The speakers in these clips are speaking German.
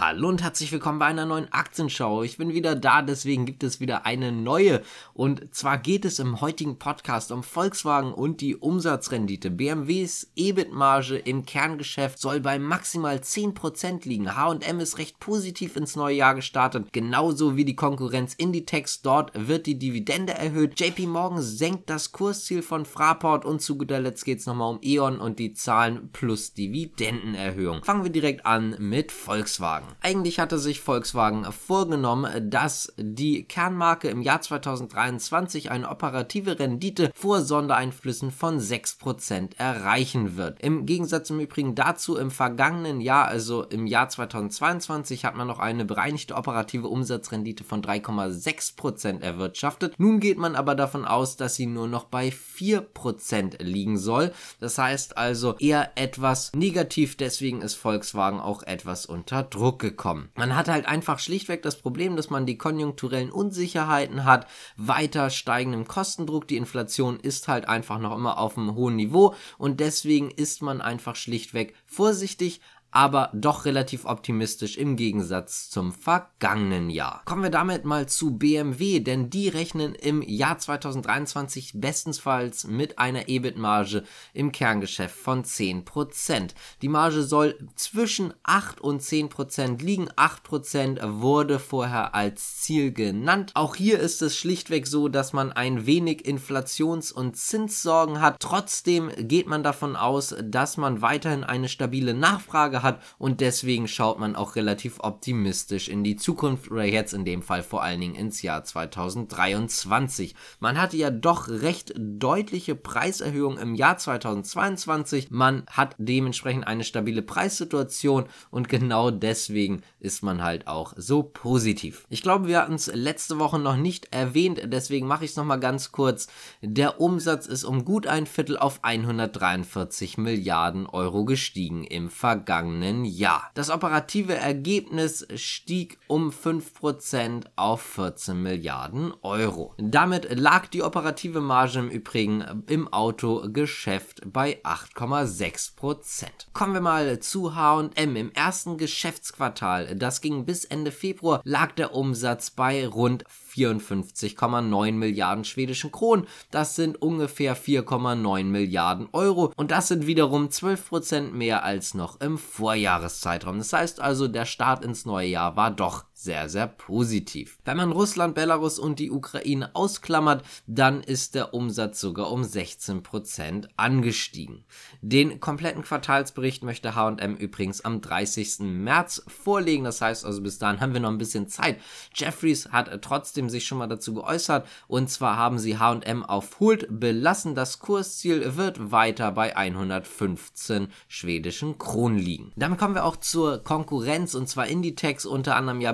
Hallo und herzlich willkommen bei einer neuen Aktienschau. Ich bin wieder da, deswegen gibt es wieder eine neue. Und zwar geht es im heutigen Podcast um Volkswagen und die Umsatzrendite. BMWs EBIT-Marge im Kerngeschäft soll bei maximal 10% liegen. H&M ist recht positiv ins neue Jahr gestartet, genauso wie die Konkurrenz Inditex. Dort wird die Dividende erhöht. JP Morgan senkt das Kursziel von Fraport und zu guter Letzt geht es nochmal um E.ON und die Zahlen plus Dividendenerhöhung. Fangen wir direkt an mit Volkswagen. Eigentlich hatte sich Volkswagen vorgenommen, dass die Kernmarke im Jahr 2023 eine operative Rendite vor Sondereinflüssen von 6% erreichen wird. Im Gegensatz im Übrigen dazu im vergangenen Jahr, also im Jahr 2022, hat man noch eine bereinigte operative Umsatzrendite von 3,6% erwirtschaftet. Nun geht man aber davon aus, dass sie nur noch bei 4% liegen soll. Das heißt also eher etwas negativ, deswegen ist Volkswagen auch etwas unter Druck gekommen. Man hat halt einfach schlichtweg das Problem, dass man die konjunkturellen Unsicherheiten hat, weiter steigenden Kostendruck, die Inflation ist halt einfach noch immer auf einem hohen Niveau und deswegen ist man einfach schlichtweg vorsichtig, aber doch relativ optimistisch im Gegensatz zum vergangenen Jahr. Kommen wir damit mal zu BMW, denn die rechnen im Jahr 2023 bestensfalls mit einer EBIT-Marge im Kerngeschäft von 10%. Die Marge soll zwischen 8 und 10% liegen. 8% wurde vorher als Ziel genannt. Auch hier ist es schlichtweg so, dass man ein wenig Inflations- und Zinssorgen hat. Trotzdem geht man davon aus, dass man weiterhin eine stabile Nachfrage hat und deswegen schaut man auch relativ optimistisch in die Zukunft oder jetzt in dem Fall vor allen Dingen ins Jahr 2023. Man hatte ja doch recht deutliche Preiserhöhungen im Jahr 2022. Man hat dementsprechend eine stabile Preissituation und genau deswegen ist man halt auch so positiv. Ich glaube, wir hatten es letzte Woche noch nicht erwähnt, deswegen mache ich es nochmal ganz kurz. Der Umsatz ist um gut ein Viertel auf 143 Milliarden Euro gestiegen im vergangenen vergangenen Jahr. Das operative Ergebnis stieg um 5% auf 14 Milliarden Euro. Damit lag die operative Marge im Übrigen im Autogeschäft bei 8,6%. Kommen wir mal zu H&M. Im ersten Geschäftsquartal, das ging bis Ende Februar, lag der Umsatz bei rund 54,9 Milliarden schwedischen Kronen. Das sind ungefähr 4,9 Milliarden Euro und das sind wiederum 12% mehr als noch im Vorjahreszeitraum. Das heißt also, der Start ins neue Jahr war doch sehr, sehr positiv. Wenn man Russland, Belarus und die Ukraine ausklammert, dann ist der Umsatz sogar um 16% angestiegen. Den kompletten Quartalsbericht möchte H&M übrigens am 30. März vorlegen. Das heißt also, bis dahin haben wir noch ein bisschen Zeit. Jeffries hat trotzdem sich schon mal dazu geäußert und zwar haben sie H&M auf Hold belassen. Das Kursziel wird weiter bei 115 schwedischen Kronen liegen. Damit kommen wir auch zur Konkurrenz und zwar Inditex unter anderem ja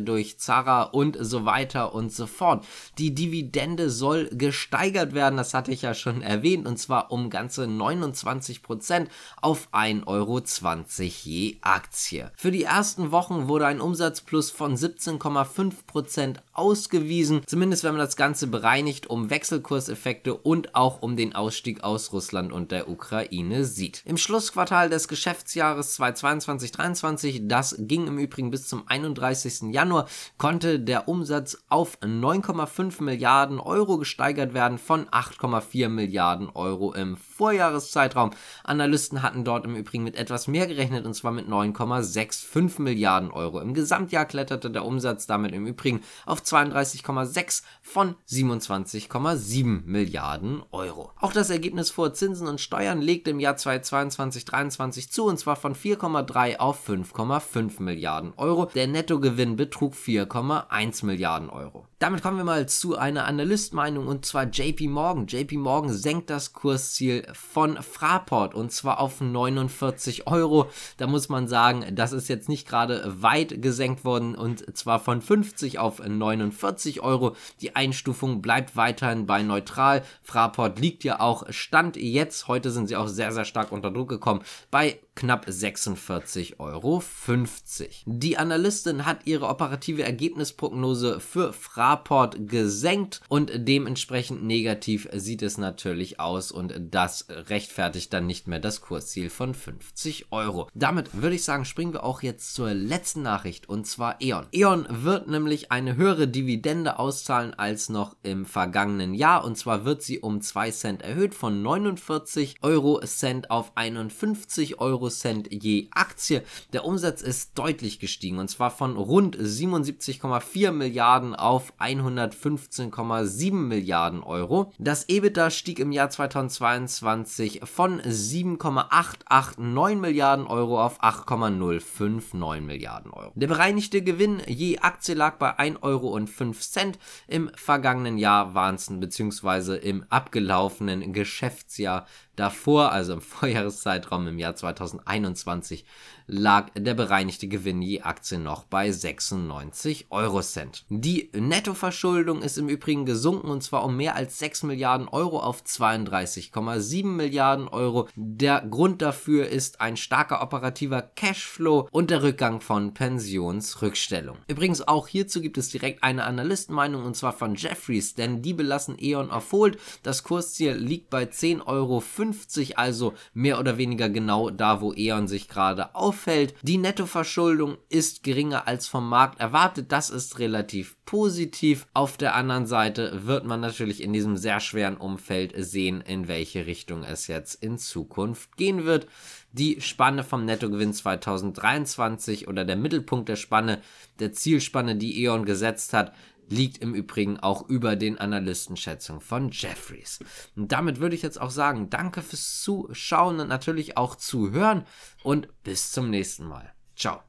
durch Zara und so weiter und so fort. Die Dividende soll gesteigert werden, das hatte ich ja schon erwähnt, und zwar um ganze 29 Prozent auf 1,20 Euro je Aktie. Für die ersten Wochen wurde ein Umsatzplus von 17,5 Prozent ausgewiesen, zumindest wenn man das Ganze bereinigt, um Wechselkurseffekte und auch um den Ausstieg aus Russland und der Ukraine sieht. Im Schlussquartal des Geschäftsjahres 2022-23, das ging im Übrigen bis zum 31. 30. Januar konnte der Umsatz auf 9,5 Milliarden Euro gesteigert werden von 8,4 Milliarden Euro im Vorjahreszeitraum. Analysten hatten dort im Übrigen mit etwas mehr gerechnet und zwar mit 9,65 Milliarden Euro. Im Gesamtjahr kletterte der Umsatz damit im Übrigen auf 32,6 von 27,7 Milliarden Euro. Auch das Ergebnis vor Zinsen und Steuern legte im Jahr 2022-23 zu und zwar von 4,3 auf 5,5 Milliarden Euro. Der Nettogewinn Gewinn betrug 4,1 Milliarden Euro. Damit kommen wir mal zu einer Analystmeinung und zwar JP Morgan. JP Morgan senkt das Kursziel von Fraport und zwar auf 49 Euro. Da muss man sagen, das ist jetzt nicht gerade weit gesenkt worden und zwar von 50 auf 49 Euro. Die Einstufung bleibt weiterhin bei neutral. Fraport liegt ja auch Stand jetzt, heute sind sie auch sehr, sehr stark unter Druck gekommen, bei knapp 46,50 Euro. Die Analystin hat ihre operative Ergebnisprognose für Fraport gesenkt und dementsprechend negativ sieht es natürlich aus und das rechtfertigt dann nicht mehr das Kursziel von 50 Euro. Damit würde ich sagen, springen wir auch jetzt zur letzten Nachricht und zwar E.ON. E.ON wird nämlich eine höhere Dividende auszahlen als noch im vergangenen Jahr und zwar wird sie um 2 Cent erhöht von 49 Euro Cent auf 51 Euro Cent je Aktie. Der Umsatz ist deutlich gestiegen und zwar von rund 77,4 Milliarden auf 115,7 Milliarden Euro. Das EBITDA stieg im Jahr 2022 von 7,889 Milliarden Euro auf 8,059 Milliarden Euro. Der bereinigte Gewinn je Aktie lag bei 1,05 Euro. Im vergangenen Jahr waren es beziehungsweise im abgelaufenen Geschäftsjahr davor, also im Vorjahreszeitraum im Jahr 2021, lag der bereinigte Gewinn je Aktie noch bei 96 Eurocent. Die Nettoverschuldung ist im Übrigen gesunken und zwar um mehr als 6 Milliarden Euro auf 32,7 Milliarden Euro. Der Grund dafür ist ein starker operativer Cashflow und der Rückgang von Pensionsrückstellung. Übrigens auch hierzu gibt es direkt eine Analystenmeinung und zwar von Jeffries, denn die belassen E.ON auf. Das Kursziel liegt bei 10,50 Euro, also mehr oder weniger genau da, wo E.ON sich gerade auf auffällt. Die Nettoverschuldung ist geringer als vom Markt erwartet. Das ist relativ positiv. Auf der anderen Seite wird man natürlich in diesem sehr schweren Umfeld sehen, in welche Richtung es jetzt in Zukunft gehen wird. Die Spanne vom Nettogewinn 2023 oder der Mittelpunkt der Spanne, der Zielspanne, die E.ON gesetzt hat, liegt im Übrigen auch über den Analystenschätzungen von Jeffries. Und damit würde ich jetzt auch sagen, danke fürs Zuschauen und natürlich auch zuhören und bis zum nächsten Mal. Ciao.